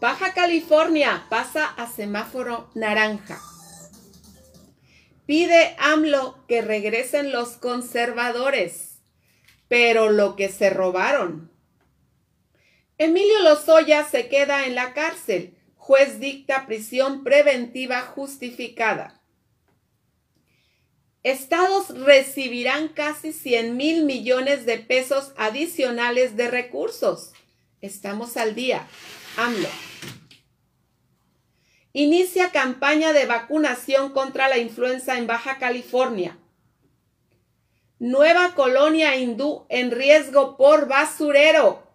Baja California pasa a semáforo naranja. Pide AMLO que regresen los conservadores, pero lo que se robaron. Emilio Lozoya se queda en la cárcel. Juez dicta prisión preventiva justificada. Estados recibirán casi 100 mil millones de pesos adicionales de recursos. Estamos al día. AMLO. Inicia campaña de vacunación contra la influenza en Baja California. Nueva colonia hindú en riesgo por basurero.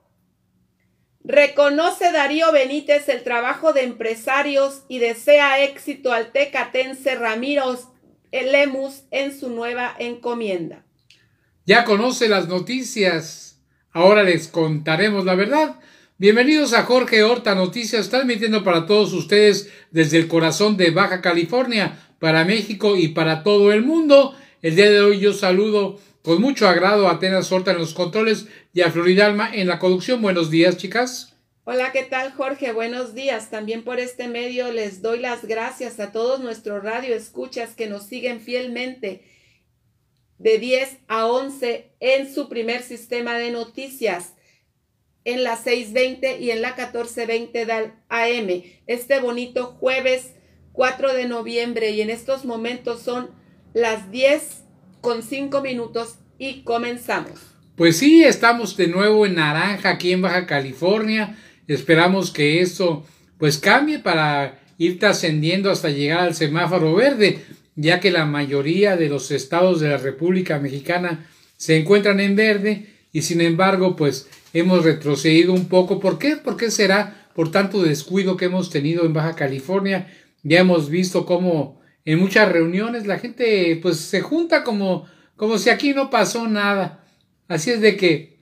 Reconoce Darío Benítez el trabajo de empresarios y desea éxito al tecatense Ramiro Lemus en su nueva encomienda. Ya conoce las noticias. Ahora les contaremos la verdad. Bienvenidos a Jorge Horta Noticias, transmitiendo para todos ustedes desde el corazón de Baja California, para México y para todo el mundo. El día de hoy yo saludo con mucho agrado a Atenas Horta en los controles y a Floridalma en la conducción. Buenos días, chicas. Hola, ¿qué tal Jorge? Buenos días. También por este medio les doy las gracias a todos nuestros radio escuchas que nos siguen fielmente de 10 a 11 en su primer sistema de noticias en la 620 y en la 1420 del AM. Este bonito jueves 4 de noviembre y en estos momentos son las 10 con 5 minutos y comenzamos. Pues sí, estamos de nuevo en naranja aquí en Baja California. Esperamos que esto pues cambie para ir trascendiendo hasta llegar al semáforo verde, ya que la mayoría de los estados de la República Mexicana se encuentran en verde y sin embargo pues hemos retrocedido un poco. ¿Por qué? ¿Por qué será por tanto descuido que hemos tenido en Baja California? Ya hemos visto cómo en muchas reuniones la gente pues se junta como, como si aquí no pasó nada. Así es de que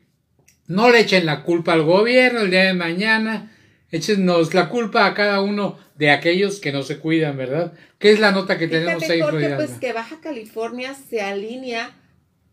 no le echen la culpa al gobierno el día de mañana, échenos la culpa a cada uno de aquellos que no se cuidan, ¿verdad? ¿Qué es la nota que tenemos ahí? Jorge, pues que Baja California se alinea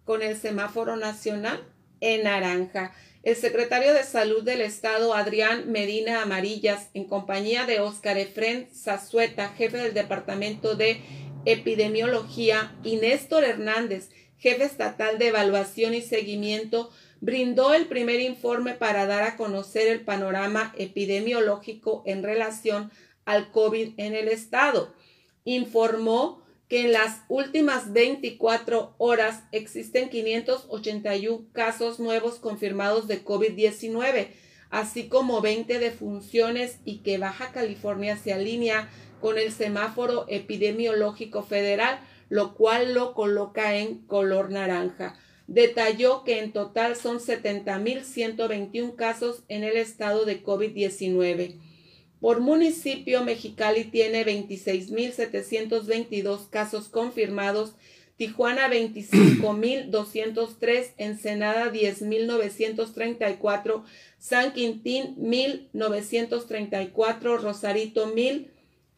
con el semáforo nacional en naranja. El secretario de Salud del Estado, Adrián Medina Amarillas, en compañía de Óscar Efren Zazueta, jefe del Departamento de Epidemiología, y Néstor Hernández, jefe estatal de Evaluación y Seguimiento, brindó el primer informe para dar a conocer el panorama epidemiológico en relación al COVID en el Estado. Informó que en las últimas 24 horas existen 581 casos nuevos confirmados de COVID-19, así como 20 defunciones y que Baja California se alinea con el semáforo epidemiológico federal, lo cual lo coloca en color naranja. Detalló que en total son 70.121 casos en el estado de COVID-19. Por municipio, Mexicali tiene 26.722 casos confirmados, Tijuana 25.203, Ensenada 10.934, San Quintín 1.934, Rosarito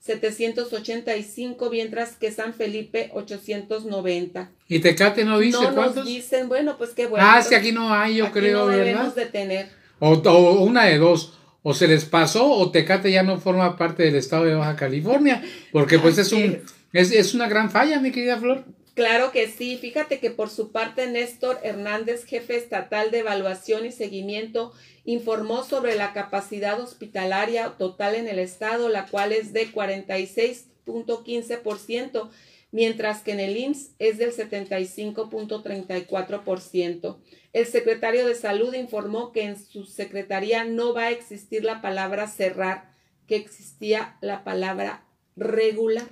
1.785, mientras que San Felipe 890. ¿Y Tecate no dice no cuántos? nos dicen, bueno, pues qué bueno. Ah, si aquí no hay, yo aquí creo, no ¿verdad? debemos de tener. O, o una de dos o se les pasó o Tecate ya no forma parte del estado de Baja California, porque pues es un es, es una gran falla, mi querida Flor. Claro que sí, fíjate que por su parte Néstor Hernández, jefe estatal de evaluación y seguimiento, informó sobre la capacidad hospitalaria total en el estado, la cual es de 46.15%, mientras que en el IMSS es del 75.34%. El secretario de Salud informó que en su secretaría no va a existir la palabra cerrar, que existía la palabra regular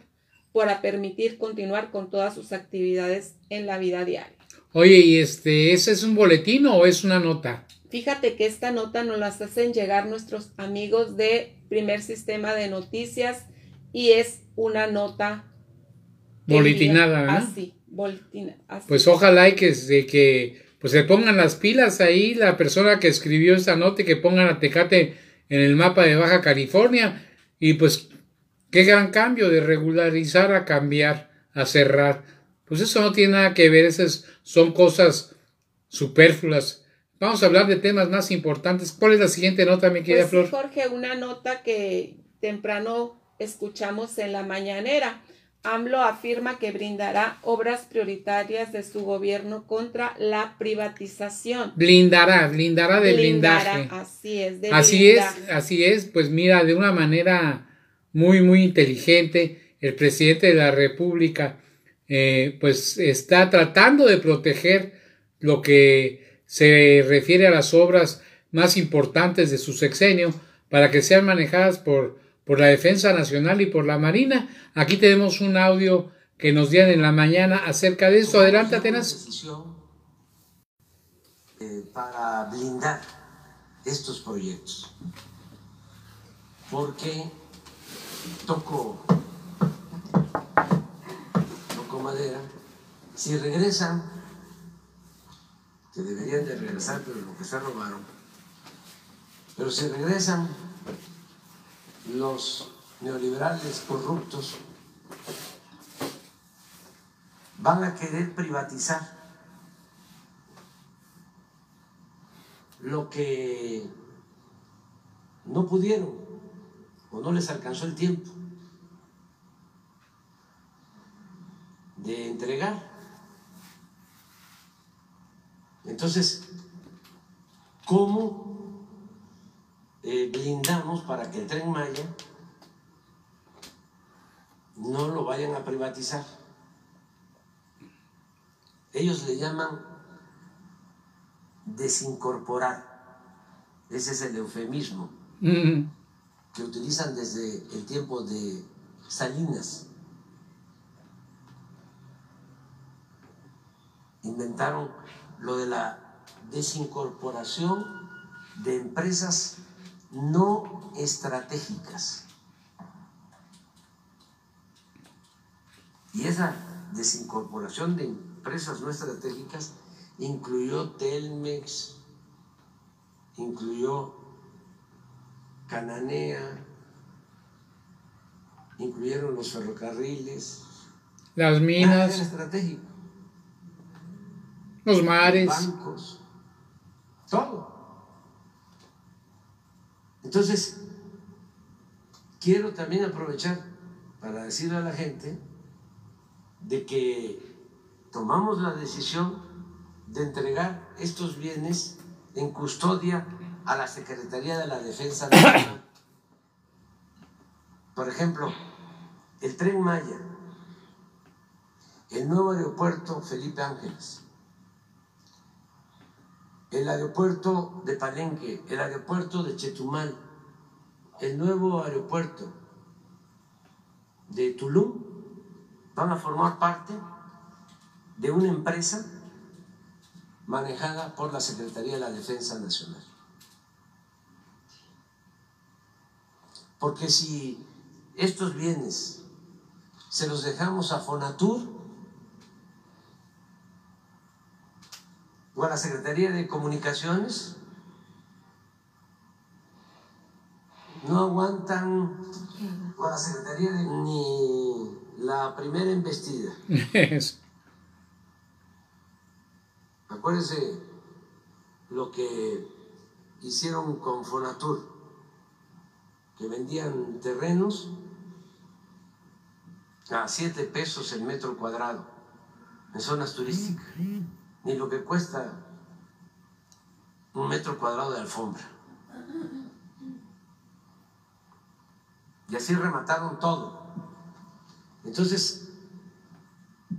para permitir continuar con todas sus actividades en la vida diaria. Oye, ¿y este, ese es un boletín o es una nota? Fíjate que esta nota nos la hacen llegar nuestros amigos de Primer Sistema de Noticias y es una nota Boletinada, ¿verdad? Así, boletina, así. Pues ojalá y que, de que pues se pongan las pilas ahí la persona que escribió esta nota y que pongan a Tecate en el mapa de Baja California y pues qué gran cambio de regularizar a cambiar, a cerrar. Pues eso no tiene nada que ver, esas son cosas superfluas. Vamos a hablar de temas más importantes. ¿Cuál es la siguiente nota, mi querida pues Flor? Jorge, una nota que temprano escuchamos en la mañanera. AMLO afirma que brindará obras prioritarias de su gobierno contra la privatización. Blindará, blindará de Blindará, blindaje. Así es, de Así es, blindaje. así es. Pues mira, de una manera muy, muy inteligente, el presidente de la República, eh, pues está tratando de proteger lo que se refiere a las obras más importantes de su sexenio para que sean manejadas por, por la Defensa Nacional y por la Marina. Aquí tenemos un audio que nos dieron en la mañana acerca de esto. Adelante, Atenas. eh, para blindar estos proyectos. Porque toco, toco madera, si regresan, que deberían de regresar, pero lo que se robaron, pero si regresan los neoliberales corruptos, van a querer privatizar lo que no pudieron no les alcanzó el tiempo de entregar. Entonces, ¿cómo eh, blindamos para que el tren Maya no lo vayan a privatizar? Ellos le llaman desincorporar. Ese es el eufemismo Mm, que utilizan desde el tiempo de Salinas. Inventaron lo de la desincorporación de empresas no estratégicas. Y esa desincorporación de empresas no estratégicas incluyó Telmex, incluyó Cananea, incluyeron los ferrocarriles. Las minas, estratégico. los mares. bancos, todo. Entonces, quiero también aprovechar para decirle a la gente de que tomamos la decisión de entregar estos bienes en custodia a la Secretaría de la Defensa Nacional. Por ejemplo, el tren Maya, el nuevo aeropuerto Felipe Ángeles, el aeropuerto de Palenque, el aeropuerto de Chetumal, el nuevo aeropuerto de Tulum van a formar parte de una empresa manejada por la Secretaría de la Defensa Nacional. Porque si estos bienes se los dejamos a Fonatur o a la Secretaría de Comunicaciones, no aguantan o a la Secretaría de ni la primera embestida. Acuérdense lo que hicieron con Fonatur, que vendían terrenos a 7 pesos el metro cuadrado en zonas turísticas, ni lo que cuesta un metro cuadrado de alfombra. Y así remataron todo. Entonces,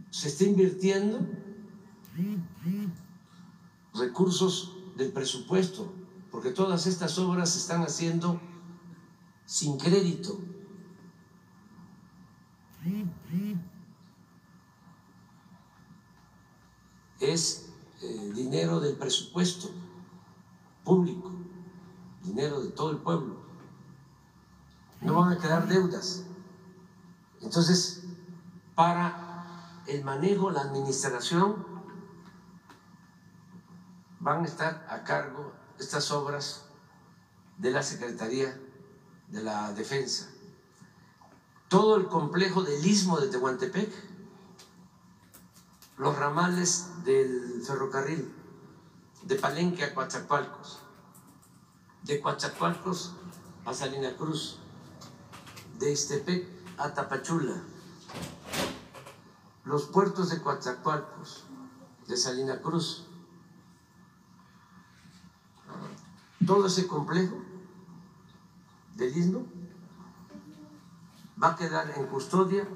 se está invirtiendo recursos del presupuesto, porque todas estas obras se están haciendo sin crédito. Es eh, dinero del presupuesto público, dinero de todo el pueblo. No van a quedar deudas. Entonces, para el manejo, la administración, van a estar a cargo estas obras de la Secretaría de la Defensa. Todo el complejo del istmo de Tehuantepec, los ramales del ferrocarril, de Palenque a Coatzacoalcos, de Coatzacoalcos a Salina Cruz, de Estepec a Tapachula, los puertos de Coatzacoalcos, de Salina Cruz, todo ese complejo del istmo va a quedar en custodia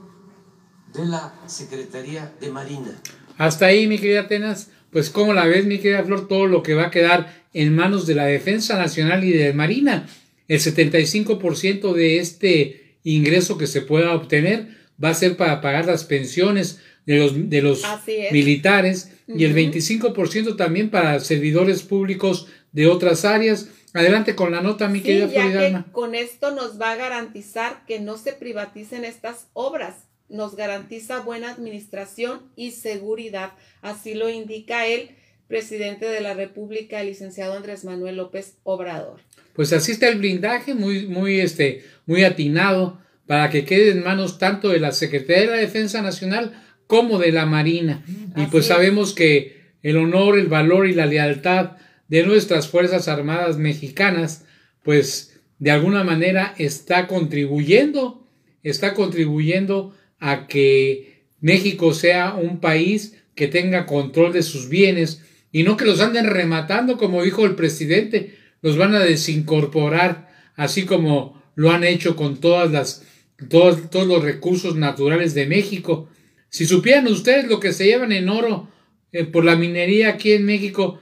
de la Secretaría de Marina. Hasta ahí, mi querida Atenas, pues como la ves, mi querida Flor, todo lo que va a quedar en manos de la Defensa Nacional y de Marina. El 75% de este ingreso que se pueda obtener va a ser para pagar las pensiones de los, de los militares y el 25% también para servidores públicos de otras áreas. Adelante con la nota, mi querida ya Con esto nos va a garantizar que no se privaticen estas obras, nos garantiza buena administración y seguridad. Así lo indica el presidente de la República, el licenciado Andrés Manuel López Obrador. Pues así está el blindaje, muy, muy, este, muy atinado para que quede en manos tanto de la Secretaría de la Defensa Nacional como de la Marina. Y pues sabemos que el honor, el valor y la lealtad de nuestras Fuerzas Armadas mexicanas, pues de alguna manera está contribuyendo, está contribuyendo a que México sea un país que tenga control de sus bienes y no que los anden rematando, como dijo el presidente, los van a desincorporar, así como lo han hecho con todas las, todos, todos los recursos naturales de México. Si supieran ustedes lo que se llevan en oro eh, por la minería aquí en México,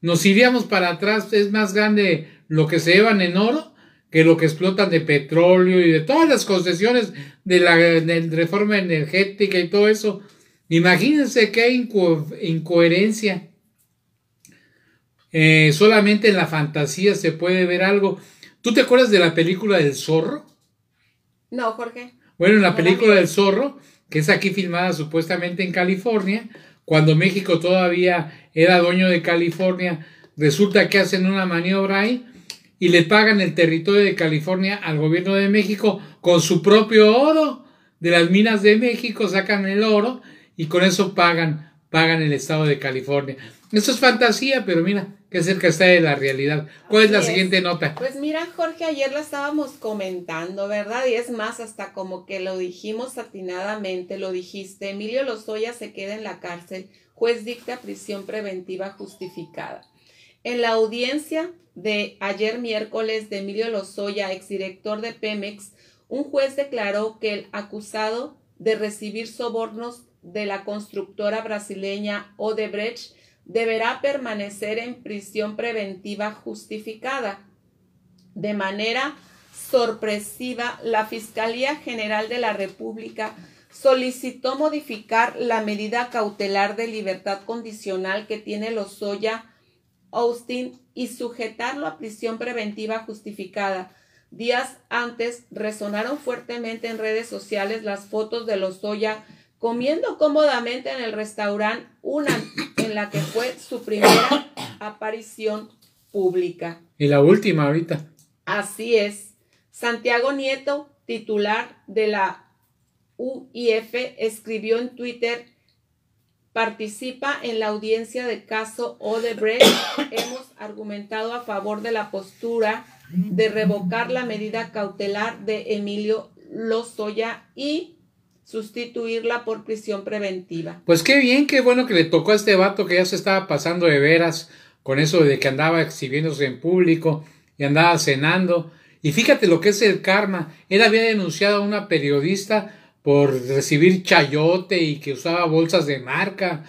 nos iríamos para atrás, es más grande lo que se llevan en oro que lo que explotan de petróleo y de todas las concesiones de la reforma energética y todo eso. Imagínense qué incoherencia. Eh, solamente en la fantasía se puede ver algo. ¿Tú te acuerdas de la película del zorro? No, Jorge. Bueno, en la película del zorro, que es aquí filmada supuestamente en California, cuando México todavía era dueño de California, resulta que hacen una maniobra ahí y le pagan el territorio de California al gobierno de México con su propio oro. De las minas de México sacan el oro y con eso pagan, pagan el estado de California. Eso es fantasía, pero mira, cerca está de la realidad. ¿Cuál es la siguiente nota? Pues mira, Jorge, ayer la estábamos comentando, ¿verdad? Y es más, hasta como que lo dijimos atinadamente, lo dijiste, Emilio Lozoya se queda en la cárcel, juez dicta prisión preventiva justificada. En la audiencia de ayer miércoles de Emilio Lozoya, exdirector de Pemex, un juez declaró que el acusado de recibir sobornos de la constructora brasileña Odebrecht deberá permanecer en prisión preventiva justificada. De manera sorpresiva, la Fiscalía General de la República solicitó modificar la medida cautelar de libertad condicional que tiene Lozoya Austin y sujetarlo a prisión preventiva justificada. Días antes resonaron fuertemente en redes sociales las fotos de Lozoya comiendo cómodamente en el restaurante una en la que fue su primera aparición pública. Y la última ahorita. Así es. Santiago Nieto, titular de la UIF, escribió en Twitter participa en la audiencia del caso Odebrecht. Hemos argumentado a favor de la postura de revocar la medida cautelar de Emilio Lozoya y sustituirla por prisión preventiva. Pues qué bien, qué bueno que le tocó a este vato que ya se estaba pasando de veras con eso de que andaba exhibiéndose en público y andaba cenando. Y fíjate lo que es el karma. Él había denunciado a una periodista por recibir chayote y que usaba bolsas de marca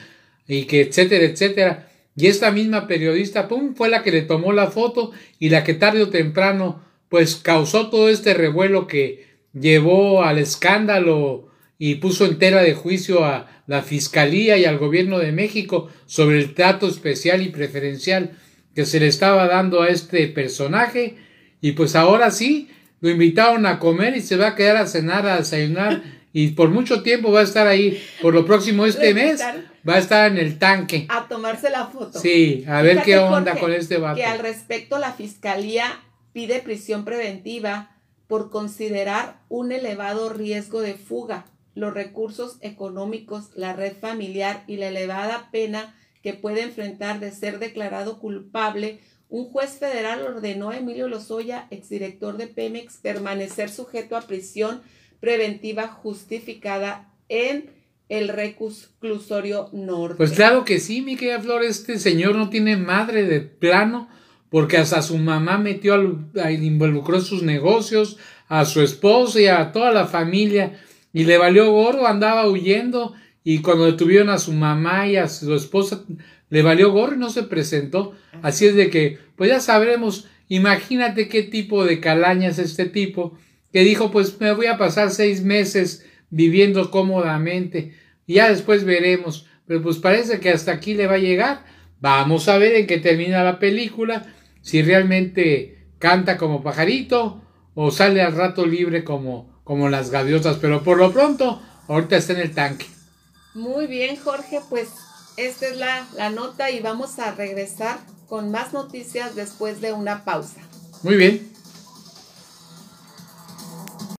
y que etcétera, etcétera. Y esta misma periodista, pum, fue la que le tomó la foto y la que tarde o temprano, pues causó todo este revuelo que llevó al escándalo y puso entera de juicio a la Fiscalía y al gobierno de México sobre el trato especial y preferencial que se le estaba dando a este personaje. Y pues ahora sí, lo invitaron a comer y se va a quedar a cenar, a desayunar y por mucho tiempo va a estar ahí, por lo próximo este mes, va a estar en el tanque. A tomarse la foto. Sí, a ver qué onda con este vato. Que al respecto la fiscalía pide prisión preventiva por considerar un elevado riesgo de fuga, los recursos económicos, la red familiar y la elevada pena que puede enfrentar de ser declarado culpable, un juez federal ordenó a Emilio Lozoya, exdirector de Pemex, permanecer sujeto a prisión preventiva justificada en el reclusorio norte. Pues claro que sí, mi querida Flor, este señor no tiene madre de plano, porque hasta su mamá metió, al, involucró sus negocios, a su esposo y a toda la familia, y le valió gorro, andaba huyendo, y cuando detuvieron a su mamá y a su esposa, le valió gorro y no se presentó. Así es de que, pues ya sabremos, imagínate qué tipo de calaña es este tipo, que dijo, pues me voy a pasar seis meses viviendo cómodamente. Y ya después veremos. Pero pues parece que hasta aquí le va a llegar. Vamos a ver en qué termina la película. Si realmente canta como pajarito o sale al rato libre como, como las gaviotas. Pero por lo pronto, ahorita está en el tanque. Muy bien, Jorge. Pues esta es la, la nota y vamos a regresar con más noticias después de una pausa. Muy bien.